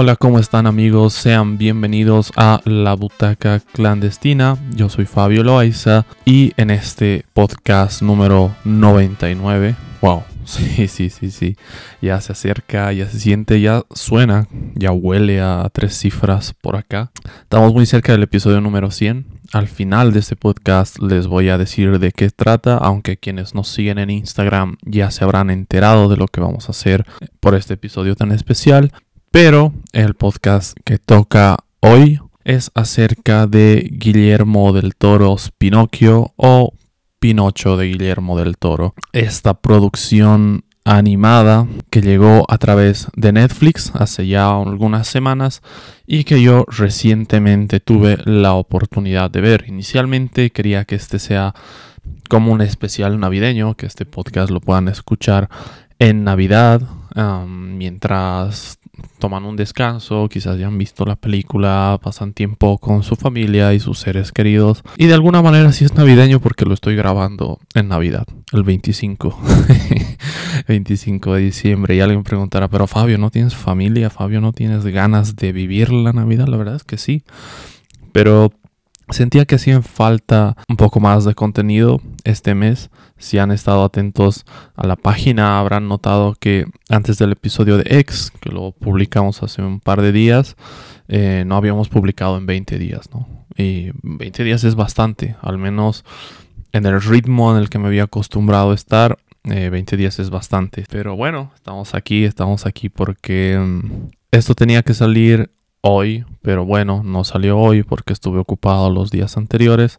Hola, ¿cómo están amigos? Sean bienvenidos a La Butaca Clandestina. Yo soy Fabio Loaiza y en este podcast número 99, wow, sí, sí, sí, sí, ya se acerca, ya se siente, ya suena, ya huele a tres cifras por acá. Estamos muy cerca del episodio número 100. Al final de este podcast les voy a decir de qué trata, aunque quienes nos siguen en Instagram ya se habrán enterado de lo que vamos a hacer por este episodio tan especial. Pero el podcast que toca hoy es acerca de Guillermo del Toro's Pinocchio o Pinocho de Guillermo del Toro. Esta producción animada que llegó a través de Netflix hace ya algunas semanas y que yo recientemente tuve la oportunidad de ver. Inicialmente quería que este sea como un especial navideño, que este podcast lo puedan escuchar en Navidad, mientras toman un descanso, quizás ya han visto la película, pasan tiempo con su familia y sus seres queridos. Y de alguna manera sí es navideño porque lo estoy grabando en Navidad, el 25. 25 de diciembre. Y alguien preguntará, pero Fabio, ¿no tienes familia? Fabio, ¿no tienes ganas de vivir la Navidad? La verdad es que sí. Pero Sentía que hacían falta un poco más de contenido este mes. Si han estado atentos a la página habrán notado que antes del episodio de X, que lo publicamos hace un par de días, eh, no habíamos publicado en 20 días, ¿no? Y 20 días es bastante, al menos en el ritmo en el que me había acostumbrado a estar. 20 eh, días es bastante. Pero bueno, estamos aquí, estamos aquí porque mm, esto tenía que salir hoy, pero bueno, no salió hoy porque estuve ocupado los días anteriores.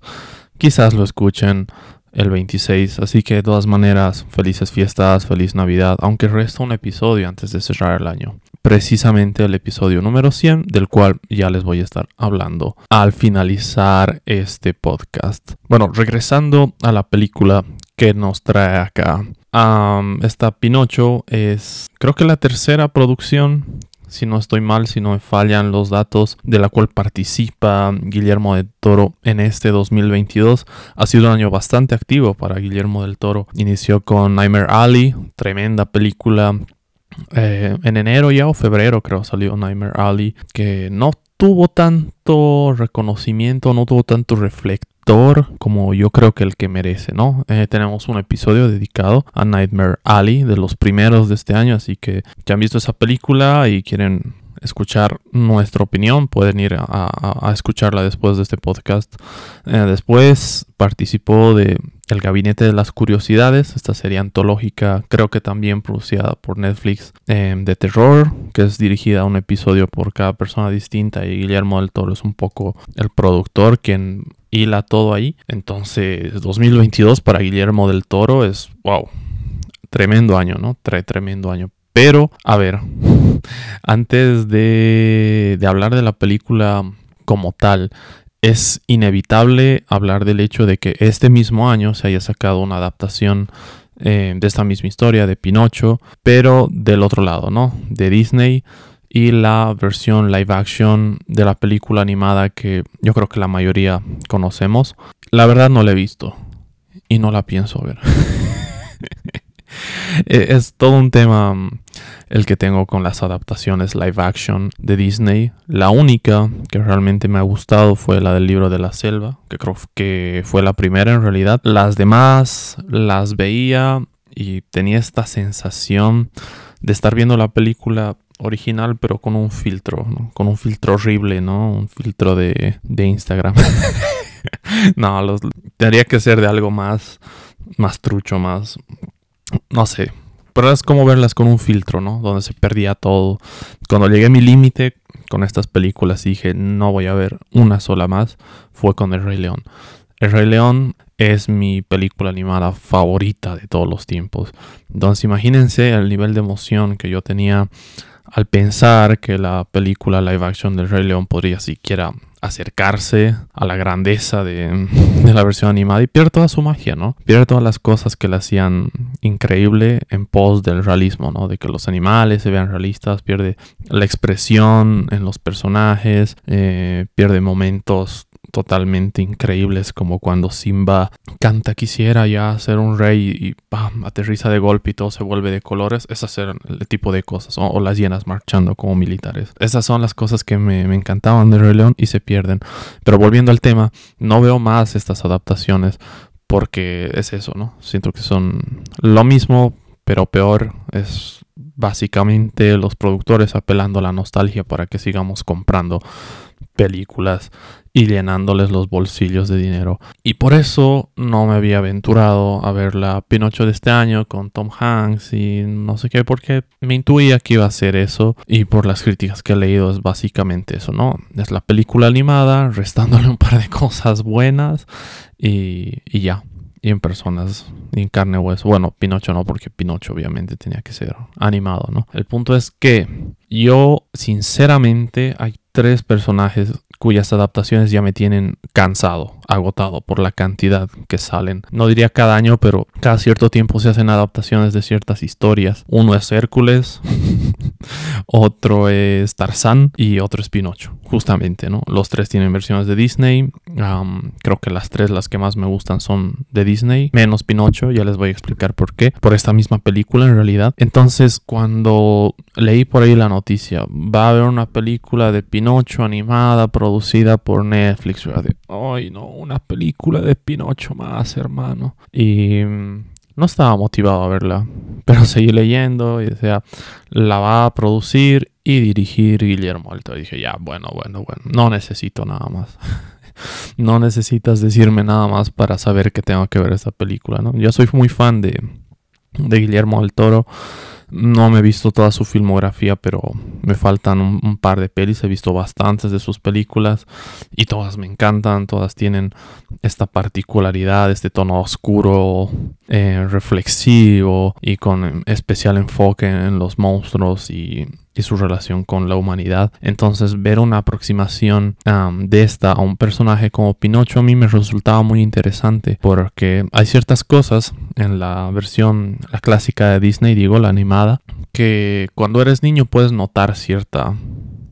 Quizás lo escuchen el 26, así que de todas maneras, felices fiestas, feliz Navidad, aunque resta un episodio antes de cerrar el año. Precisamente el episodio número 100, del cual ya les voy a estar hablando al finalizar este podcast. Bueno, regresando a la película que nos trae acá. esta Pinocho es creo que la tercera producción si no estoy mal, si no me fallan los datos, de la cual participa Guillermo del Toro en este 2022. Ha sido un año bastante activo para Guillermo del Toro. Inició con Nightmare Alley, tremenda película. Eh, en enero ya o febrero creo salió Nightmare Alley, que no tuvo tanto reconocimiento, no tuvo tanto reflector como yo creo que el que merece, ¿no? Eh, tenemos un episodio dedicado a Nightmare Alley de los primeros de este año, así que ya han visto esa película y quieren escuchar nuestra opinión, pueden ir a, escucharla después de este podcast. Eh, después participó de El Gabinete de las Curiosidades, esta serie antológica, creo que también producida por Netflix, eh, de terror, que es dirigida a un episodio por cada persona distinta y Guillermo del Toro es un poco el productor quien hila todo ahí. Entonces, 2022 para Guillermo del Toro es, wow, tremendo año, ¿no? Trae tremendo año. Pero, a ver, antes de hablar de la película como tal, es inevitable hablar del hecho de que este mismo año se haya sacado una adaptación eh, de esta misma historia de Pinocho, pero del otro lado, ¿no? De Disney y la versión live action de la película animada que yo creo que la mayoría conocemos. La verdad no la he visto y no la pienso ver. E, es todo un tema mm, el que tengo con las adaptaciones live action de Disney. La única que realmente me ha gustado fue la del libro de la selva, que creo que fue la primera en realidad. Las demás las veía y tenía esta sensación de estar viendo la película original, pero con un filtro, con un filtro horrible, ¿no? Un filtro de, Instagram. no, tendría que ser de algo más, más trucho, más, no sé. Pero es como verlas con un filtro, ¿no? Donde se perdía todo. Cuando llegué a mi límite con estas películas y dije, no voy a ver una sola más, fue con El Rey León. El Rey León es mi película animada favorita de todos los tiempos. Entonces imagínense el nivel de emoción que yo tenía al pensar que la película live action del Rey León podría siquiera acercarse a la grandeza de, la versión animada y pierde toda su magia, ¿no? Pierde todas las cosas que le hacían increíble en pos del realismo, ¿no? De que los animales se vean realistas, pierde la expresión en los personajes, eh, pierde momentos totalmente increíbles, como cuando Simba canta quisiera ya ser un rey y ¡pam! aterriza de golpe y todo se vuelve de colores. Esas eran el tipo de cosas, o, las llenas marchando como militares. Esas son las cosas que me, me encantaban de Rey León y se pierden. Pero volviendo al tema, no veo más estas adaptaciones porque es eso, ¿no? Siento que son lo mismo, pero peor. Es básicamente los productores apelando a la nostalgia para que sigamos comprando películas y llenándoles los bolsillos de dinero. Y por eso no me había aventurado a ver la Pinocho de este año con Tom Hanks y no sé qué, porque me intuía que iba a ser eso y por las críticas que he leído es básicamente eso, ¿no? Es la película animada, restándole un par de cosas buenas y, y ya y en personas y en carne hueso. Bueno, Pinocho no, porque Pinocho obviamente tenía que ser animado, ¿no? El punto es que yo, sinceramente, hay tres personajes cuyas adaptaciones ya me tienen cansado, agotado por la cantidad que salen. No diría cada año, pero cada cierto tiempo se hacen adaptaciones de ciertas historias. Uno es Hércules, otro es Tarzán y otro es Pinocho, justamente, ¿no? Los tres tienen versiones de Disney. creo que las tres, las que más me gustan, son de Disney, menos Pinocho, ya les voy a explicar por qué. Por esta misma película, en realidad. Entonces, cuando leí por ahí la noticia, va a haber una película de Pinocho animada, producida por Netflix. ay, no, una película de Pinocho más, hermano. Y mm, no estaba motivado a verla, pero seguí leyendo y decía, la va a producir y dirigir Guillermo Alto. Y dije, ya, bueno, bueno, bueno, no necesito nada más. no necesitas decirme nada más para saber que tengo que ver esta película, ¿no? Yo soy muy fan de, de Guillermo del Toro. No me he visto toda su filmografía, pero me faltan un, par de pelis. He visto bastantes de sus películas y todas me encantan. Todas tienen esta particularidad, este tono oscuro, eh, reflexivo y con especial enfoque en los monstruos y y su relación con la humanidad. Entonces ver una aproximación de esta a un personaje como Pinocho a mí me resultaba muy interesante porque hay ciertas cosas en la versión, la clásica de Disney, digo, la animada, que cuando eres niño puedes notar cierta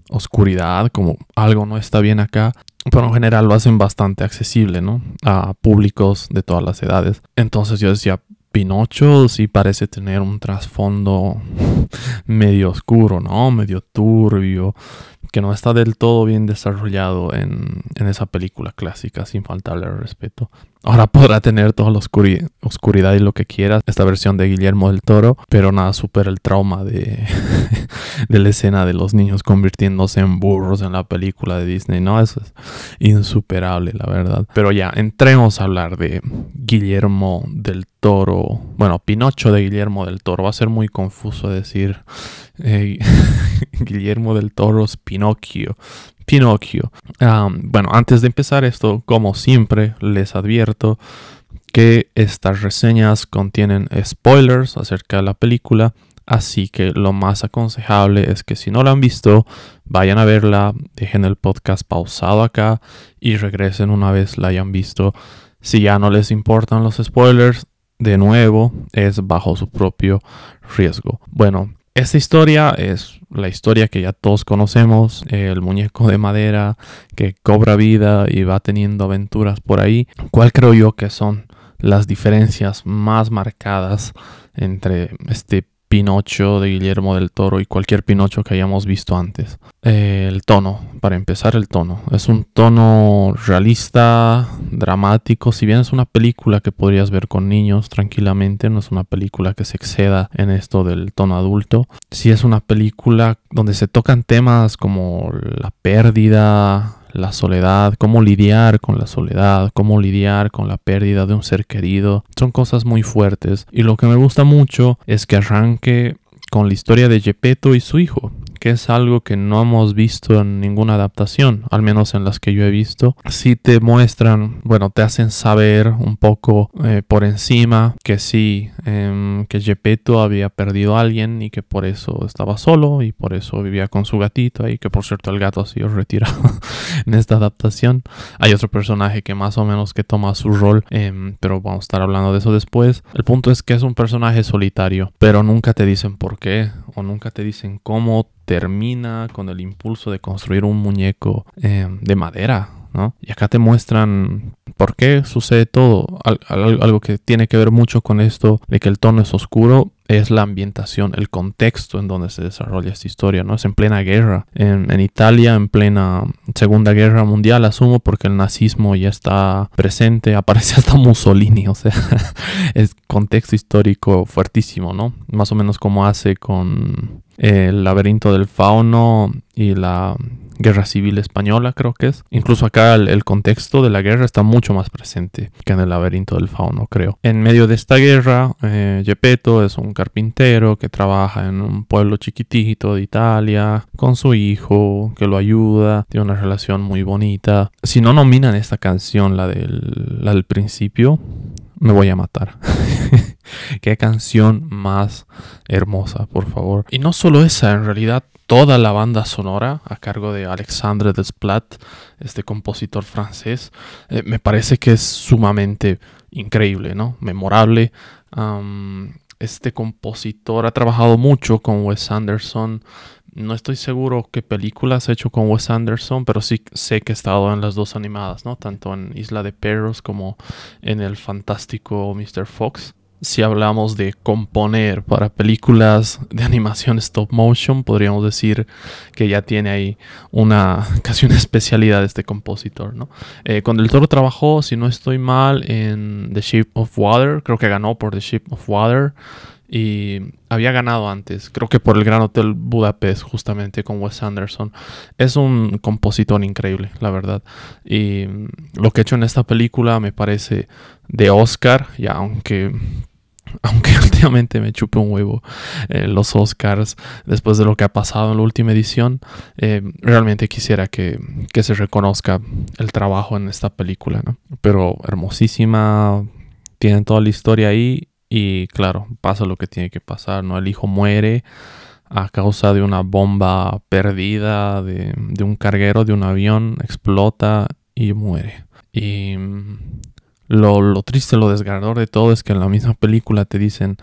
oscuridad, como algo no está bien acá, pero en general lo hacen bastante accesible, ¿no? A públicos de todas las edades. Entonces yo decía, Pinocho sí parece tener un trasfondo medio oscuro, ¿no? Medio turbio, que no está del todo bien desarrollado en, en esa película clásica, sin faltarle al respeto. Ahora podrá tener toda la oscuridad y lo que quiera esta versión de Guillermo del Toro, pero nada supera el trauma de, la escena de los niños convirtiéndose en burros en la película de Disney. No, eso es insuperable, la verdad. Pero ya, entremos a hablar de Guillermo del Toro. Bueno, Pinocho de Guillermo del Toro. Va a ser muy confuso decir eh, Guillermo del Toro es Pinocchio. Pinocchio. bueno, antes de empezar esto, como siempre, les advierto que estas reseñas contienen spoilers acerca de la película, así que lo más aconsejable es que si no la han visto, vayan a verla, dejen el podcast pausado acá y regresen una vez la hayan visto. Si ya no les importan los spoilers, de nuevo, es bajo su propio riesgo. Bueno, esta historia es la historia que ya todos conocemos, el muñeco de madera que cobra vida y va teniendo aventuras por ahí. ¿Cuál creo yo que son las diferencias más marcadas entre este Pinocho de Guillermo del Toro y cualquier Pinocho que hayamos visto antes. Eh, el tono, para empezar el tono. Es un tono realista, dramático. Si bien es una película que podrías ver con niños tranquilamente, no es una película que se exceda en esto del tono adulto. Si es una película donde se tocan temas como la pérdida, la soledad, cómo lidiar con la soledad, cómo lidiar con la pérdida de un ser querido. Son cosas muy fuertes. Y lo que me gusta mucho es que arranque con la historia de Gepetto y su hijo que es algo que no hemos visto en ninguna adaptación, al menos en las que yo he visto. Si te muestran, bueno, te hacen saber un poco eh, por encima que sí, em, que Gepetto había perdido a alguien y que por eso estaba solo y por eso vivía con su gatito y que por cierto el gato ha sido retirado en esta adaptación. Hay otro personaje que más o menos que toma su rol, em, pero vamos a estar hablando de eso después. El punto es que es un personaje solitario, pero nunca te dicen por qué o nunca te dicen cómo termina con el impulso de construir un muñeco eh, de madera ¿no? Y acá te muestran por qué sucede todo. algo que tiene que ver mucho con esto de que el tono es oscuro es la ambientación, el contexto en donde se desarrolla esta historia, ¿no? Es en plena guerra, en, en, Italia, en plena Segunda Guerra Mundial, asumo, porque el nazismo ya está presente, aparece hasta Mussolini, o sea, es contexto histórico fuertísimo, ¿no? Más o menos como hace con el laberinto del fauno y la guerra civil española, creo que es. Incluso acá el, contexto de la guerra está mucho más presente que en el laberinto del fauno, creo. En medio de esta guerra, eh, Gepetto es un carpintero que trabaja en un pueblo chiquitito de Italia con su hijo que lo ayuda, tiene una relación muy bonita. Si no nominan esta canción, la del, la del principio, me voy a matar. Qué canción más hermosa, por favor. Y no solo esa, en realidad toda la banda sonora a cargo de Alexandre Desplat, este compositor francés, eh, me parece que es sumamente increíble, ¿no? Memorable. este compositor ha trabajado mucho con Wes Anderson. No estoy seguro qué películas ha hecho con Wes Anderson, pero sí sé que ha estado en las dos animadas, ¿no? Tanto en Isla de Perros como en el fantástico Mr. Fox si hablamos de componer para películas de animación stop motion, podríamos decir que ya tiene ahí una casi una especialidad este compositor, ¿no? Eh, con el Toro trabajó, si no estoy mal, en The Shape of Water, creo que ganó por The Shape of Water y había ganado antes, creo que por el Gran Hotel Budapest, justamente con Wes Anderson. Es un compositor increíble, la verdad. Y lo que ha hecho en esta película me parece de Oscar, ya aunque aunque últimamente me chupe un huevo eh, los Oscars después de lo que ha pasado en la última edición, eh, realmente quisiera que, que, se reconozca el trabajo en esta película, ¿no? Pero hermosísima, tienen toda la historia ahí y claro, pasa lo que tiene que pasar, ¿no? El hijo muere a causa de una bomba perdida de, de un carguero de un avión, explota y muere. Y lo, lo triste, lo desgarrador de todo es que en la misma película te dicen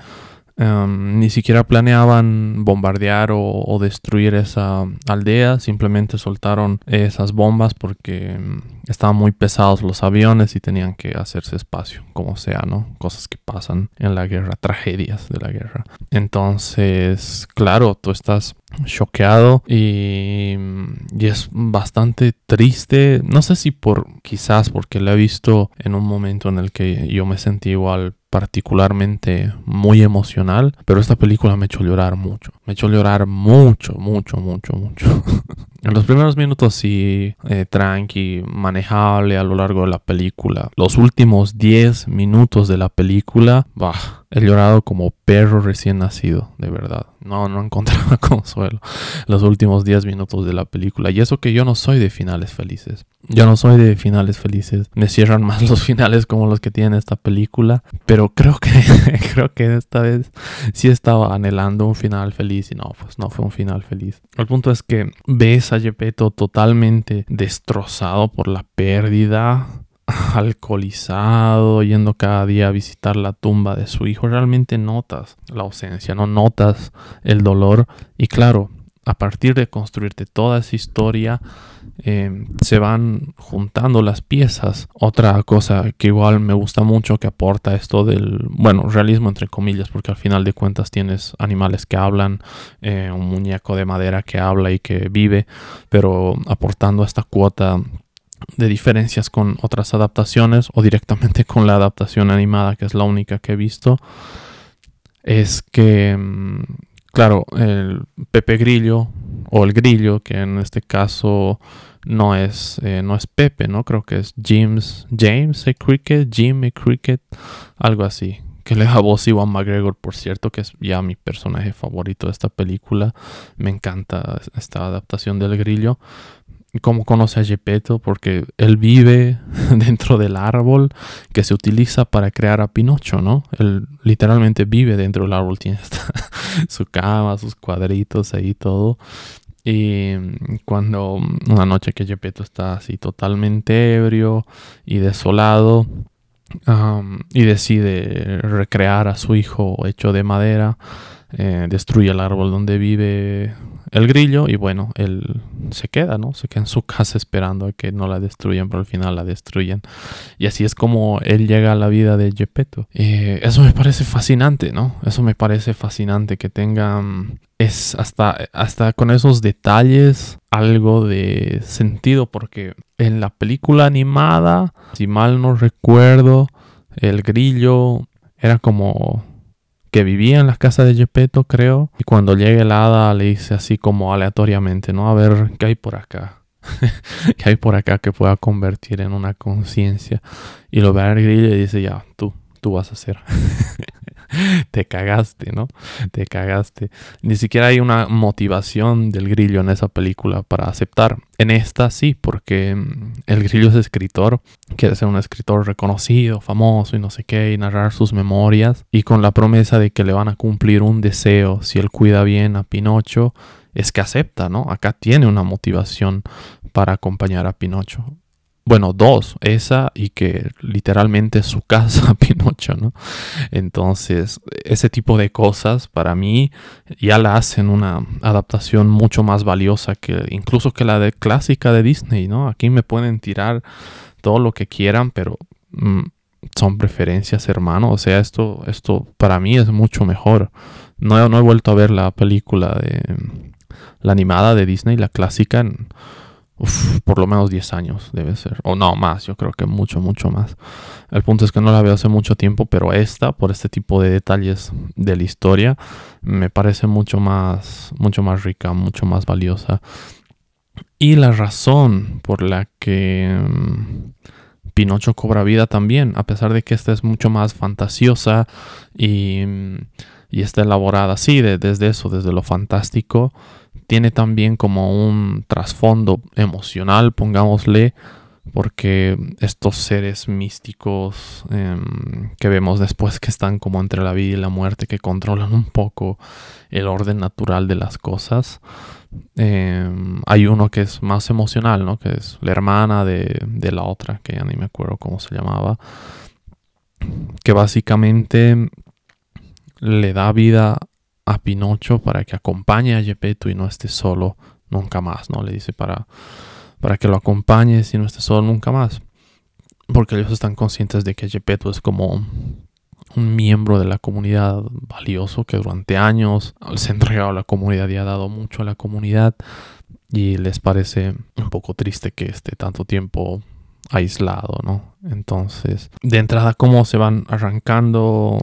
Em, ni siquiera planeaban bombardear o, destruir esa aldea, simplemente soltaron esas bombas porque em, estaban muy pesados los aviones y tenían que hacerse espacio, como sea, ¿no? Cosas que pasan en la guerra, tragedias de la guerra. Entonces, claro, tú estás choqueado y, y, es bastante triste. No sé si por quizás porque lo he visto en un momento en el que yo me sentí igual particularmente muy emocional, pero esta película me echó llorar mucho. Me echó llorar mucho, mucho, mucho, mucho. en los primeros minutos sí, eh, tranqui, manejable a lo largo de la película. Los últimos 10 minutos de la película, bah He llorado como perro recién nacido, de verdad. No, no encontraba consuelo los últimos 10 minutos de la película. Y eso que yo no soy de finales felices. Yo no soy de finales felices. Me cierran más los finales como los que tiene esta película. Pero creo que, creo que esta vez sí estaba anhelando un final feliz. Y no, pues no fue un final feliz. El punto es que ves a Gepetto totalmente destrozado por la pérdida alcoholizado, yendo cada día a visitar la tumba de su hijo, realmente notas la ausencia, no notas el dolor. Y claro, a partir de construirte toda esa historia, eh, se van juntando las piezas. Otra cosa que igual me gusta mucho que aporta esto del, bueno, realismo entre comillas, porque al final de cuentas tienes animales que hablan, eh, un muñeco de madera que habla y que vive, pero aportando esta cuota de diferencias con otras adaptaciones o directamente con la adaptación animada, que es la única que he visto, es que, mm, claro, el Pepe Grillo o el Grillo, que en este caso no es, eh, no es Pepe, ¿no? Creo que es James, James e. Cricket, Jim e. Cricket, algo así. Que le da voz Iwan McGregor, por cierto, que es ya mi personaje favorito de esta película. Me encanta esta adaptación del grillo cómo conoce a Gepetto, porque él vive dentro del árbol que se utiliza para crear a Pinocho, ¿no? Él literalmente vive dentro del árbol, tiene su cama, sus cuadritos ahí todo. Y cuando una noche que Gepetto está así totalmente ebrio y desolado y decide recrear a su hijo hecho de madera, eh, destruye el árbol donde vive el grillo y bueno, él se queda, ¿no? Se queda en su casa esperando a que no la destruyan, pero al final la destruyen. Y así es como él llega a la vida de Gepetto. Eh, eso me parece fascinante, ¿no? Eso me parece fascinante que tengan es hasta, hasta con esos detalles algo de sentido porque en la película animada, si mal no recuerdo, el grillo era como que vivía en la casa de Gepetto, creo. Y cuando llega el hada le dice así como aleatoriamente, ¿no? A ver, ¿qué hay por acá? ¿Qué hay por acá que pueda convertir en una conciencia? Y lo ve grillo y dice, ya, tú, tú vas a hacer. te cagaste, ¿no? Te cagaste. Ni siquiera hay una motivación del grillo en esa película para aceptar. En esta sí, porque mm, el grillo es escritor, quiere ser un escritor reconocido, famoso y no sé qué, y narrar sus memorias, y con la promesa de que le van a cumplir un deseo si él cuida bien a Pinocho, es que acepta, ¿no? Acá tiene una motivación para acompañar a Pinocho bueno, dos, esa y que literalmente es su casa Pinocho, ¿no? Entonces, ese tipo de cosas para mí ya la hacen una adaptación mucho más valiosa que incluso que la de clásica de Disney, ¿no? Aquí me pueden tirar todo lo que quieran, pero mm, son preferencias, hermano. O sea, esto, esto para mí es mucho mejor. No, no he vuelto a ver la película de la animada de Disney, la clásica. En, por lo menos 10 años debe ser. O no, más, yo creo que mucho, mucho más. El punto es que no la veo hace mucho tiempo, pero esta, por este tipo de detalles de la historia, me parece mucho más, mucho más rica, mucho más valiosa. Y la razón por la que mm, Pinocho cobra vida también, a pesar de que esta es mucho más fantasiosa y, mm, y está elaborada así, desde eso, desde lo fantástico tiene también como un trasfondo emocional, pongámosle, porque estos seres místicos em, que vemos después que están como entre la vida y la muerte, que controlan un poco el orden natural de las cosas, em, hay uno que es más emocional, ¿no? Que es la hermana de, de la otra, que ya ni me acuerdo cómo se llamaba, que básicamente le da vida a Pinocho para que acompañe a Gepetto y no esté solo nunca más, ¿no? Le dice para, para que lo acompañes y no esté solo nunca más. Porque ellos están conscientes de que Gepetto es como un miembro de la comunidad valioso que durante años se ha entregado a la comunidad y ha dado mucho a la comunidad y les parece un poco triste que esté tanto tiempo aislado, ¿no? Entonces, de entrada, cómo se van arrancando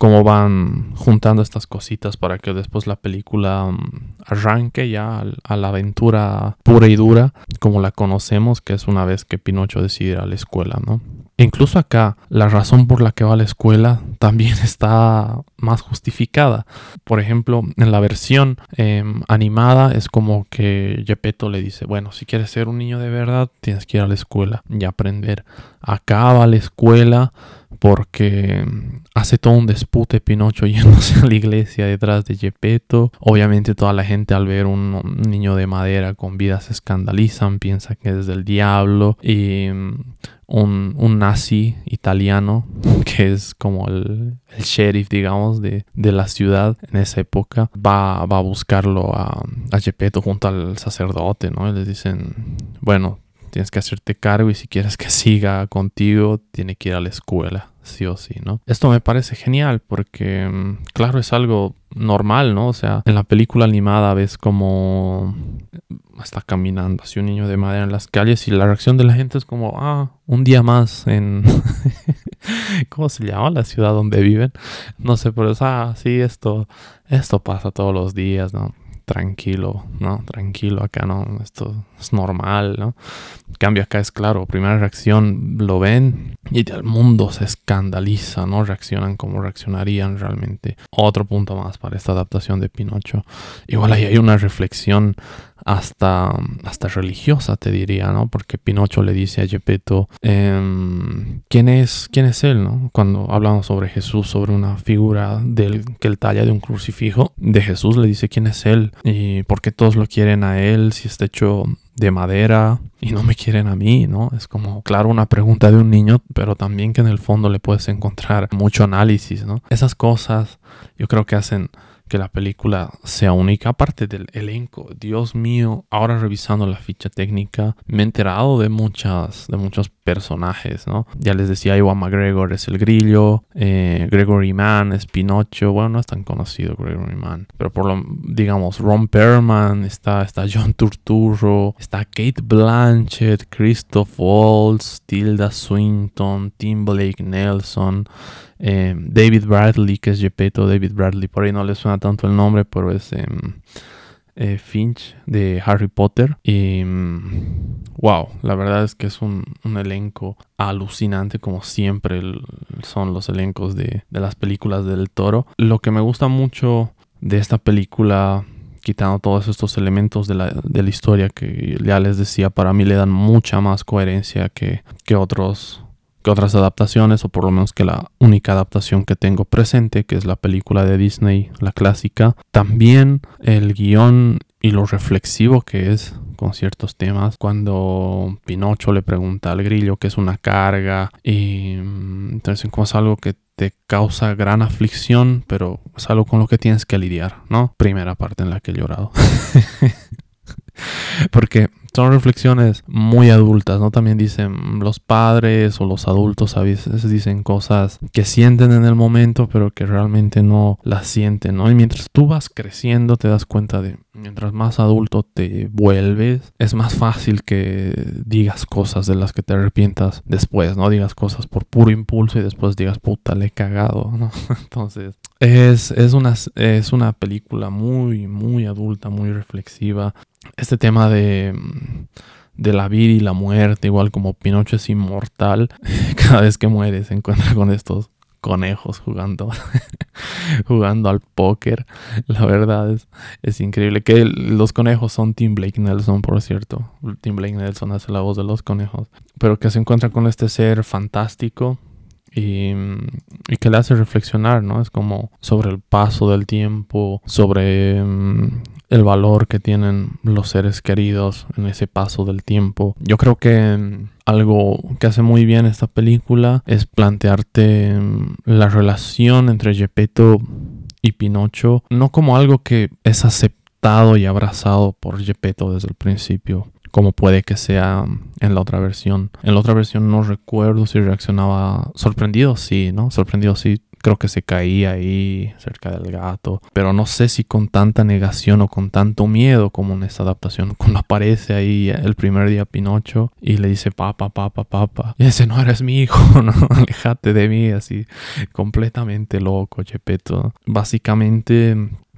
cómo van juntando estas cositas para que después la película mm, arranque ya a la aventura pura y dura como la conocemos, que es una vez que Pinocho decide ir a la escuela, ¿no? incluso acá, la razón por la que va a la escuela también está más justificada. Por ejemplo, en la versión em, animada es como que Gepetto le dice, bueno, si quieres ser un niño de verdad, tienes que ir a la escuela y aprender. Acá va a la escuela porque hace todo un dispute Pinocho yéndose a la iglesia detrás de Gepetto. Obviamente toda la gente al ver un niño de madera con vida se escandalizan, piensa que es del diablo y un, nazi italiano que es como el, sheriff, digamos, de, la ciudad en esa época, va, va a buscarlo a, a junto al sacerdote, ¿no? Y les dicen, bueno, tienes que hacerte cargo y si quieres que siga contigo, tiene que ir a la escuela sí o sí, ¿no? Esto me parece genial porque, mm, claro, es algo normal, ¿no? O sea, en la película animada ves como está caminando así un niño de madera en las calles y la reacción de la gente es como, ah, un día más en... ¿Cómo se llama la ciudad donde viven? No sé, pero es, ah, sí, esto, esto pasa todos los días, ¿no? tranquilo, ¿no? Tranquilo, acá no, esto es normal, ¿no? cambio acá es claro, primera reacción lo ven y el mundo se escandaliza, ¿no? Reaccionan como reaccionarían realmente. Otro punto más para esta adaptación de Pinocho. Igual ahí hay una reflexión hasta, hasta religiosa, te diría, ¿no? Porque Pinocho le dice a Gepetto, em, ¿quién, es, ¿quién es él, ¿no? Cuando hablamos sobre Jesús, sobre una figura del, que él talla de un crucifijo, de Jesús le dice, ¿quién es él? ¿Y por qué todos lo quieren a él si está hecho de madera y no me quieren a mí, ¿no? Es como, claro, una pregunta de un niño, pero también que en el fondo le puedes encontrar mucho análisis, ¿no? Esas cosas yo creo que hacen que la película sea única, aparte del elenco. Dios mío, ahora revisando la ficha técnica, me he enterado de muchas, de muchos personajes, ¿no? Ya les decía, Iwan McGregor es el grillo, eh, Gregory Mann es Pinocho, bueno, no es tan conocido Gregory Mann, pero por lo, digamos, Ron Perlman, está, está John Turturro, está Kate Blanchett, Christoph Waltz, Tilda Swinton, Tim Blake Nelson, eh, David Bradley, que es Gepetto, David Bradley, por ahí no le suena tanto el nombre, pero es em, eh, Finch de Harry Potter. Y wow, la verdad es que es un, elenco alucinante, como siempre son los elencos de, de las películas del toro. Lo que me gusta mucho de esta película quitando todos estos elementos de la, de la, historia que ya les decía, para mí le dan mucha más coherencia que, que otros que otras adaptaciones, o por lo menos que la única adaptación que tengo presente, que es la película de Disney, la clásica. También el guion y lo reflexivo que es con ciertos temas. Cuando Pinocho le pregunta al grillo que es una carga y mm, entonces como es algo que te causa gran aflicción, pero es algo con lo que tienes que lidiar, ¿no? Primera parte en la que he llorado. Porque son reflexiones muy adultas, ¿no? También dicen los padres o los adultos a veces dicen cosas que sienten en el momento, pero que realmente no las sienten, ¿no? Y mientras tú vas creciendo, te das cuenta de, mientras más adulto te vuelves, es más fácil que digas cosas de las que te arrepientas después, ¿no? Digas cosas por puro impulso y después digas, puta, le he cagado, ¿no? Entonces, es, es, una, es una película muy, muy adulta, muy reflexiva. Este tema de, de la vida y la muerte, igual como Pinocho es inmortal, cada vez que muere se encuentra con estos conejos jugando jugando al póker la verdad es, es increíble que los conejos son Tim Blake Nelson por cierto Tim Blake Nelson hace la voz de los conejos pero que se encuentra con este ser fantástico y, que le hace reflexionar, ¿no? Es como sobre el paso del tiempo, sobre mm, el valor que tienen los seres queridos en ese paso del tiempo. Yo creo que mm, algo que hace muy bien esta película es plantearte mm, la relación entre Gepetto y Pinocho, no como algo que es aceptado y abrazado por Gepetto desde el principio, como puede que sea en la otra versión. En la otra versión no recuerdo si reaccionaba sorprendido, sí, ¿no? Sorprendido, sí. Creo que se caía ahí cerca del gato, pero no sé si con tanta negación o con tanto miedo como en esta adaptación. Cuando aparece ahí el primer día Pinocho y le dice papa, papa, papa, y dice no eres mi hijo, no, alejate de mí, así completamente loco, Chepeto. Básicamente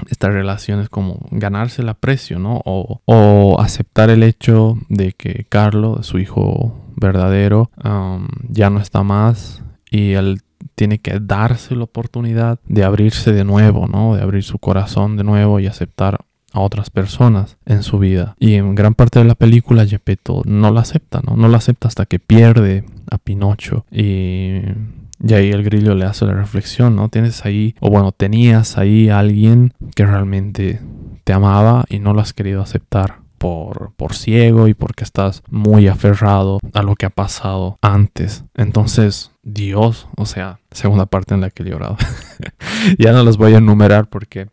esta relación es como ganarse el aprecio, ¿no? O, aceptar el hecho de que Carlos, su hijo verdadero, um, ya no está más y él tiene que darse la oportunidad de abrirse de nuevo, ¿no? De abrir su corazón de nuevo y aceptar a otras personas en su vida. Y en gran parte de la película Gepetto no la acepta, ¿no? No la acepta hasta que pierde a Pinocho y y ahí el grillo le hace la reflexión, ¿no? Tienes ahí, o bueno, tenías ahí alguien que realmente te amaba y no lo has querido aceptar por, por ciego y porque estás muy aferrado a lo que ha pasado antes. Entonces, Dios, o sea, segunda parte en la que he llorado. ya no los voy a enumerar porque,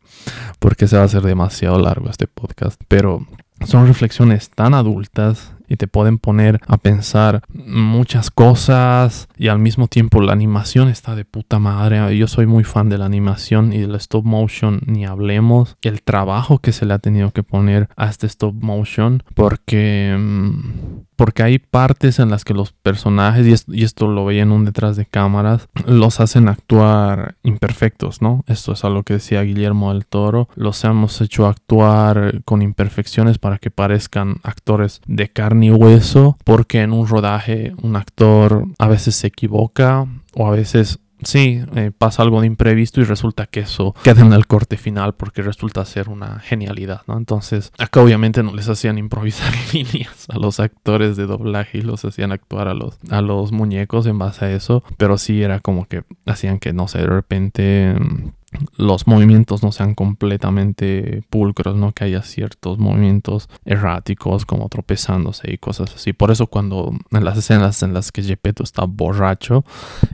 porque se va a hacer demasiado largo este podcast, pero son reflexiones tan adultas y te pueden poner a pensar muchas cosas y al mismo tiempo la animación está de puta madre. Yo soy muy fan de la animación y del stop motion, ni hablemos. El trabajo que se le ha tenido que poner a este stop motion porque... Mm, porque hay partes en las que los personajes, y esto, lo veía en un detrás de cámaras, los hacen actuar imperfectos, ¿no? Esto es algo que decía Guillermo del Toro, los hemos hecho actuar con imperfecciones para que parezcan actores de carne y hueso, porque en un rodaje un actor a veces se equivoca o a veces Sí, eh, pasa algo de imprevisto y resulta que eso queda en el corte final porque resulta ser una genialidad, ¿no? Entonces, acá obviamente no les hacían improvisar líneas a los actores de doblaje y los hacían actuar a los, a los muñecos en base a eso, pero sí era como que hacían que, no sé, de repente mm, los movimientos no sean completamente pulcros, ¿no? Que haya ciertos movimientos erráticos como tropezándose y cosas así. Por eso cuando en las escenas en las que Gepetto está borracho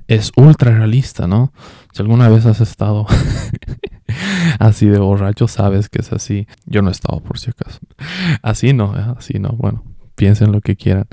es ultra realista, ¿no? Si alguna vez has estado así de borracho, sabes que es así. Yo no estaba por si acaso. Así no, ¿eh? así no. Bueno, piensen lo que quieran.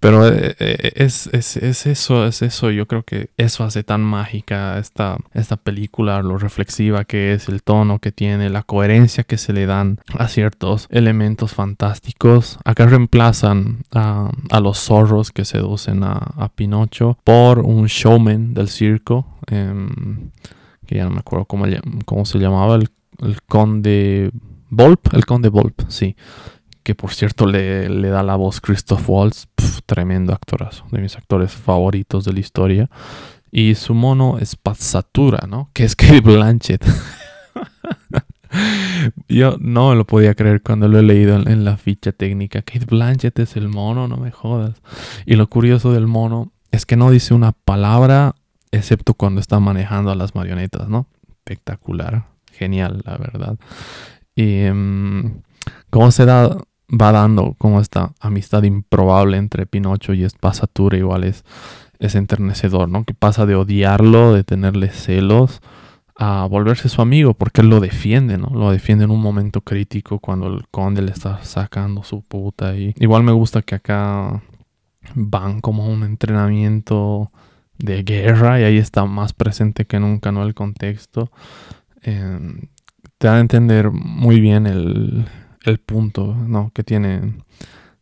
pero eh, eh, es, es, es, eso, es eso. Yo creo que eso hace tan mágica esta, esta película, lo reflexiva que es, el tono que tiene, la coherencia que se le dan a ciertos elementos fantásticos. Acá reemplazan a, a los zorros que seducen a, a, Pinocho por un showman del circo. Em, que ya no me acuerdo cómo, cómo se llamaba, el, el conde Volp, el conde Volp, sí que por cierto le, da la voz Christoph Waltz, tremendo actorazo, de mis actores favoritos de la historia. Y su mono es Pazzatura, ¿no? Que es Kate Blanchett. Yo no lo podía creer cuando lo he leído en, la ficha técnica. Kate Blanchett es el mono, no me jodas. Y lo curioso del mono es que no dice una palabra excepto cuando está manejando a las marionetas, ¿no? Espectacular, genial, la verdad. Y mm, cómo se da va dando como esta amistad improbable entre Pinocho y Espasatura igual es, es enternecedor, ¿no? Que pasa de odiarlo, de tenerle celos, a volverse su amigo, porque él lo defiende, ¿no? Lo defiende en un momento crítico cuando el conde le está sacando su puta. Y igual me gusta que acá van como un entrenamiento de guerra y ahí está más presente que nunca, ¿no? El contexto. Em, te da a entender muy bien el, el punto ¿no? que tiene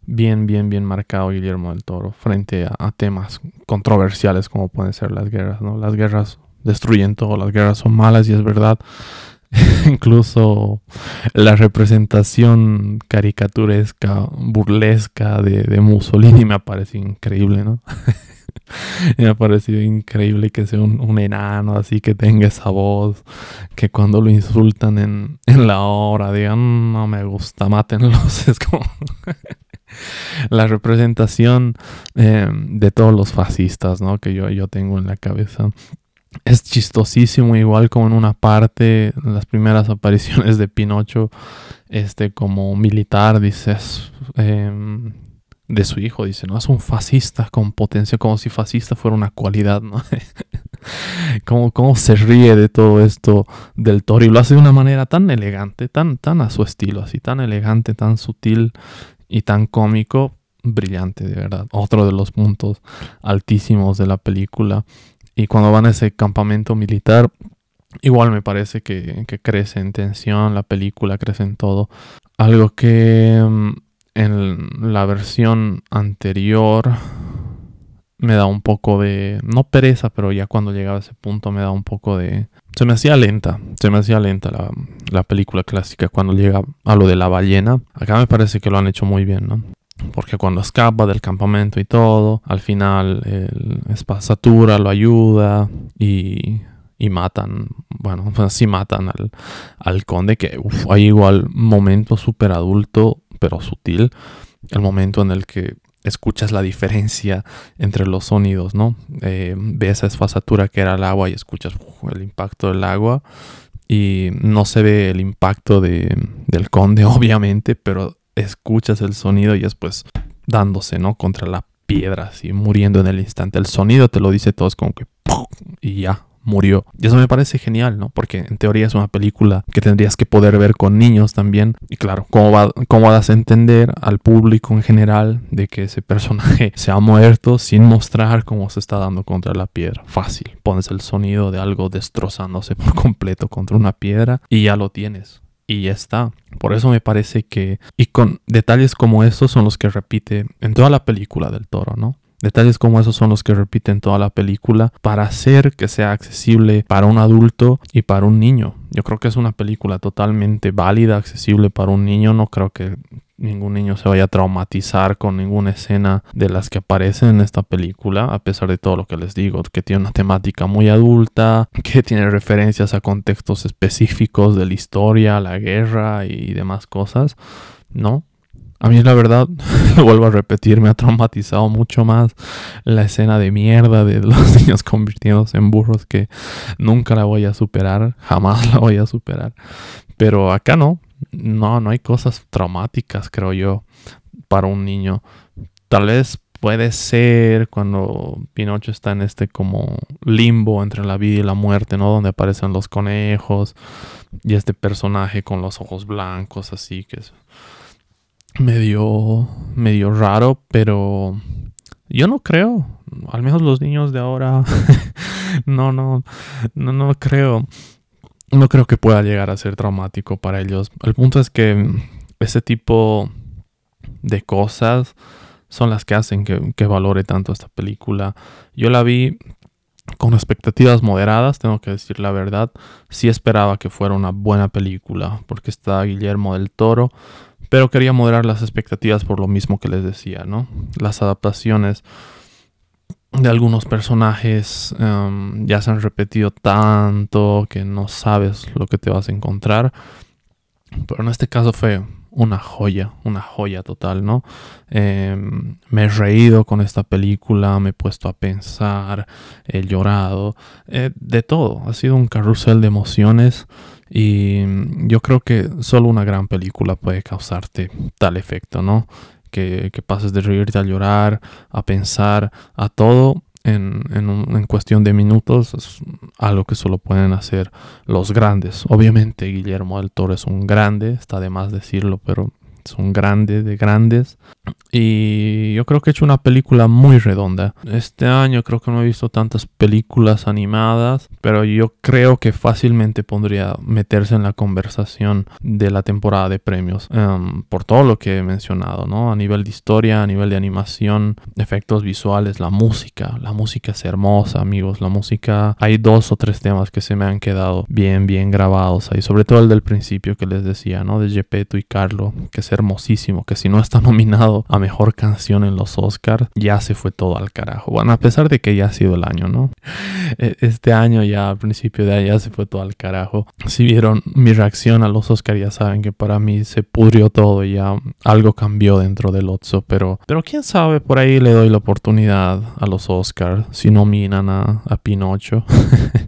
bien, bien, bien marcado Guillermo del Toro frente a, temas controversiales como pueden ser las guerras. ¿no? Las guerras destruyen todo, las guerras son malas y es verdad. Incluso la representación caricaturesca, burlesca de, de Mussolini me parece increíble, ¿no? me ha parecido increíble que sea un, enano así que tenga esa voz, que cuando lo insultan en, la obra digan no me gusta, mátenlos. Es como la representación eh, de todos los fascistas ¿no? que yo, yo tengo en la cabeza. Es chistosísimo, igual como en una parte, en las primeras apariciones de Pinocho, este como militar, dices, eh, de su hijo. Dice, no, es un fascista con potencia, como si fascista fuera una cualidad, ¿no? como, cómo se ríe de todo esto del toro y lo hace de una manera tan elegante, tan, tan a su estilo, así tan elegante, tan sutil y tan cómico, brillante, de verdad. Otro de los puntos altísimos de la película. Y cuando van a ese campamento militar, igual me parece que, que crece en tensión, la película crece en todo. Algo que mm, en la versión anterior me da un poco de, no pereza, pero ya cuando llegaba a ese punto me da un poco de... Se me hacía lenta, se me hacía lenta la, la película clásica cuando llega a lo de la ballena. Acá me parece que lo han hecho muy bien, ¿no? Porque cuando escapa del campamento y todo, al final el Espasatura lo ayuda y, y matan, bueno, pues sí matan al, al conde, que uf, hay igual momento súper adulto pero sutil, el momento en el que escuchas la diferencia entre los sonidos, ¿no? Eh, ves esa esfasatura que era el agua y escuchas el impacto del agua y no se ve el impacto de, del conde, obviamente, pero escuchas el sonido y es pues dándose, ¿no? Contra la piedra, así muriendo en el instante. El sonido te lo dice todo, es como que y ya, murió. Y eso me parece genial, ¿no? Porque en teoría es una película que tendrías que poder ver con niños también. Y claro, ¿cómo, va, cómo vas a entender al público en general de que ese personaje se ha muerto sin mostrar cómo se está dando contra la piedra? Fácil. Pones el sonido de algo destrozándose por completo contra una piedra y ya lo tienes y ya está. Por eso me parece que, y con detalles como estos son los que repite en toda la película del toro, ¿no? Detalles como esos son los que repiten toda la película para hacer que sea accesible para un adulto y para un niño. Yo creo que es una película totalmente válida, accesible para un niño. No creo que ningún niño se vaya a traumatizar con ninguna escena de las que aparecen en esta película, a pesar de todo lo que les digo, que tiene una temática muy adulta, que tiene referencias a contextos específicos de la historia, la guerra y demás cosas, ¿no? A mí la verdad, lo vuelvo a repetir, me ha traumatizado mucho más la escena de mierda de los niños convirtiéndose en burros que nunca la voy a superar, jamás la voy a superar. Pero acá no, no, no hay cosas traumáticas, creo yo, para un niño. Tal vez puede ser cuando Pinocho está en este como limbo entre la vida y la muerte, ¿no? Donde aparecen los conejos y este personaje con los ojos blancos, así que es medio, medio raro, pero yo no creo, al menos los niños de ahora, no, no, no, no creo, no creo que pueda llegar a ser traumático para ellos. El punto es que ese tipo de cosas son las que hacen que, valore tanto esta película. Yo la vi con expectativas moderadas, tengo que decir la verdad. Sí esperaba que fuera una buena película, porque está Guillermo del Toro, pero quería moderar las expectativas por lo mismo que les decía, ¿no? Las adaptaciones de algunos personajes em, ya se han repetido tanto que no sabes lo que te vas a encontrar. Pero en este caso fue una joya, una joya total, ¿no? Em, me he reído con esta película, me he puesto a pensar, he llorado, eh, de todo. Ha sido un carrusel de emociones y yo creo que solo una gran película puede causarte tal efecto, ¿no? Que, que pases de reírte a llorar, a pensar, a todo en, cuestión de minutos es algo que solo pueden hacer los grandes. Obviamente Guillermo del Toro es un grande, está de más decirlo, pero son grandes de grandes. Y yo creo que he hecho una película muy redonda. Este año creo que no he visto tantas películas animadas, pero yo creo que fácilmente podría meterse en la conversación de la temporada de premios. Em, por todo lo que he mencionado, ¿no? A nivel de historia, a nivel de animación, efectos visuales, la música. La música es hermosa, amigos. La música, hay dos o tres temas que se me han quedado bien, bien grabados ahí. Sobre todo el del principio que les decía, ¿no? De Gepetto y Carlo, que se hermosísimo, que si no está nominado a mejor canción en los Oscars, ya se fue todo al carajo. Bueno, a pesar de que ya ha sido el año, ¿no? E, este año ya al principio de año ya se fue todo al carajo. Si vieron mi reacción a los Oscars, ya saben que para mí se pudrió todo y ya algo cambió dentro del Otso, pero, pero quién sabe, por ahí le doy la oportunidad a los Oscars si nominan a, a Pinocho.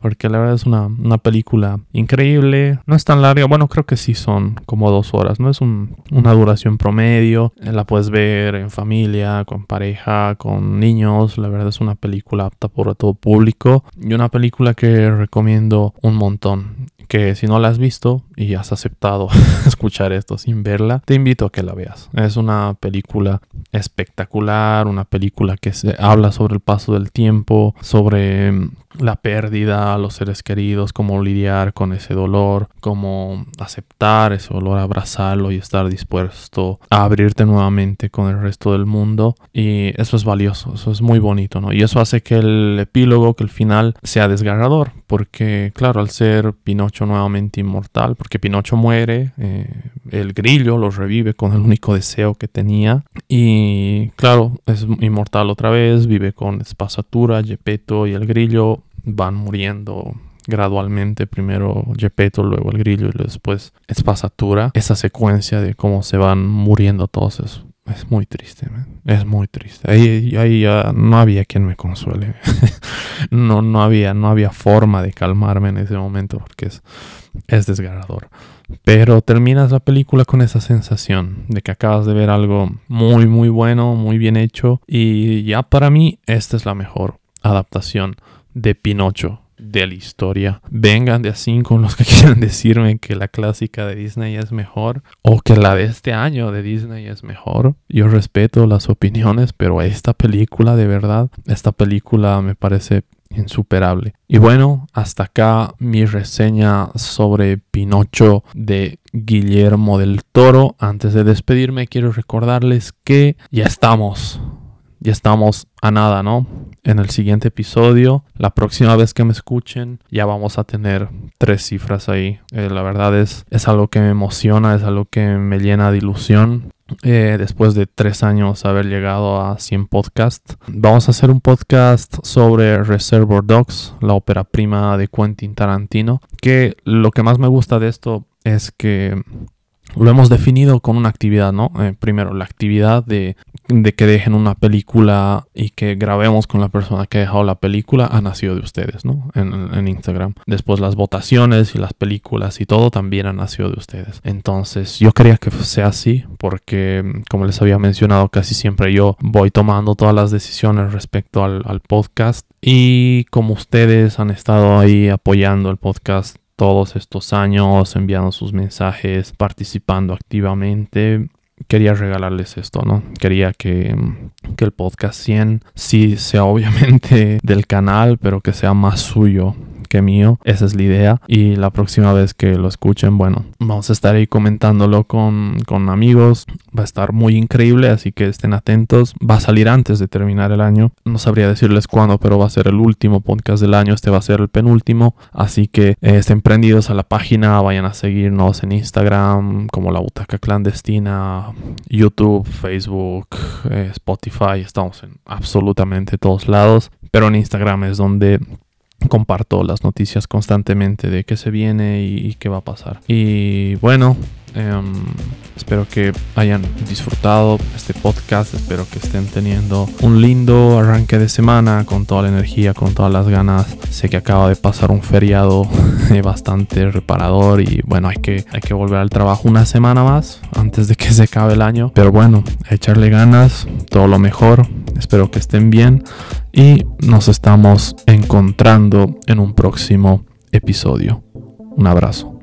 Porque la verdad es una, una, película increíble. No es tan larga. Bueno, creo que sí son como dos horas. No es un, una duración promedio. La puedes ver en familia, con pareja, con niños. La verdad es una película apta por todo público. Y una película que recomiendo un montón que si no la has visto y has aceptado escuchar esto sin verla, te invito a que la veas. Es una película espectacular, una película que se habla sobre el paso del tiempo, sobre mm, la pérdida, los seres queridos, cómo lidiar con ese dolor, cómo aceptar ese dolor, abrazarlo y estar dispuesto a abrirte nuevamente con el resto del mundo. Y eso es valioso, eso es muy bonito, ¿no? Y eso hace que el epílogo, que el final sea desgarrador, porque claro, al ser Pinocho nuevamente inmortal, porque Pinocho muere, eh, el grillo lo revive con el único deseo que tenía y claro, es inmortal otra vez, vive con Espasatura, Gepetto y el grillo van muriendo gradualmente, primero Gepetto, luego el grillo y después Espasatura. Esa secuencia de cómo se van muriendo todos es, es muy triste, es muy triste. Ahí, ahí ya no había quien me consuele. no, no, había, no había forma de calmarme en ese momento porque es, es desgarrador. Pero terminas la película con esa sensación de que acabas de ver algo muy, muy bueno, muy bien hecho. Y ya para mí, esta es la mejor adaptación de Pinocho de la historia. Vengan de a cinco los que quieran decirme que la clásica de Disney es mejor o que la de este año de Disney es mejor. Yo respeto las opiniones, pero esta película de verdad, esta película me parece insuperable. Y bueno, hasta acá mi reseña sobre Pinocho de Guillermo del Toro. Antes de despedirme, quiero recordarles que ya estamos, ya estamos a nada, ¿no? En el siguiente episodio, la próxima vez que me escuchen, ya vamos a tener tres cifras ahí. Eh, la verdad es, es algo que me emociona, es algo que me llena de ilusión. Eh, después de tres años haber llegado a 100 podcasts. Vamos a hacer un podcast sobre Reservoir Dogs, la ópera prima de Quentin Tarantino, que lo que más me gusta de esto es que lo hemos definido con una actividad, ¿no? Eh, primero, la actividad de, que dejen una película y que grabemos con la persona que ha dejado la película ha nacido de ustedes, ¿no? En, Instagram. Después las votaciones y las películas y todo también han nacido de ustedes. Entonces, yo quería que sea así porque, como les había mencionado, casi siempre yo voy tomando todas las decisiones respecto al podcast y como ustedes han estado ahí apoyando el podcast todos estos años, enviando sus mensajes, participando activamente. Quería regalarles esto, ¿no? Quería que, que el podcast 100 sí sea obviamente del canal, pero que sea más suyo, que mío. Esa es la idea. Y la próxima vez que lo escuchen, bueno, vamos a estar ahí comentándolo con, con amigos. Va a estar muy increíble, así que estén atentos. Va a salir antes de terminar el año. No sabría decirles cuándo, pero va a ser el último podcast del año. Este va a ser el penúltimo. Así que eh, estén prendidos a la página. Vayan a seguirnos en Instagram, como la butaca clandestina, YouTube, Facebook, eh, Spotify. Estamos en absolutamente todos lados. Pero en Instagram es donde comparto las noticias constantemente de qué se viene y, qué va a pasar. Y bueno, em, espero que hayan disfrutado este podcast, espero que estén teniendo un lindo arranque de semana con toda la energía, con todas las ganas. Sé que acaba de pasar un feriado bastante reparador y bueno, hay que, hay que volver al trabajo una semana más antes de que se acabe el año. Pero bueno, echarle ganas, todo lo mejor. Espero que estén bien y nos estamos encontrando en un próximo episodio. Un abrazo.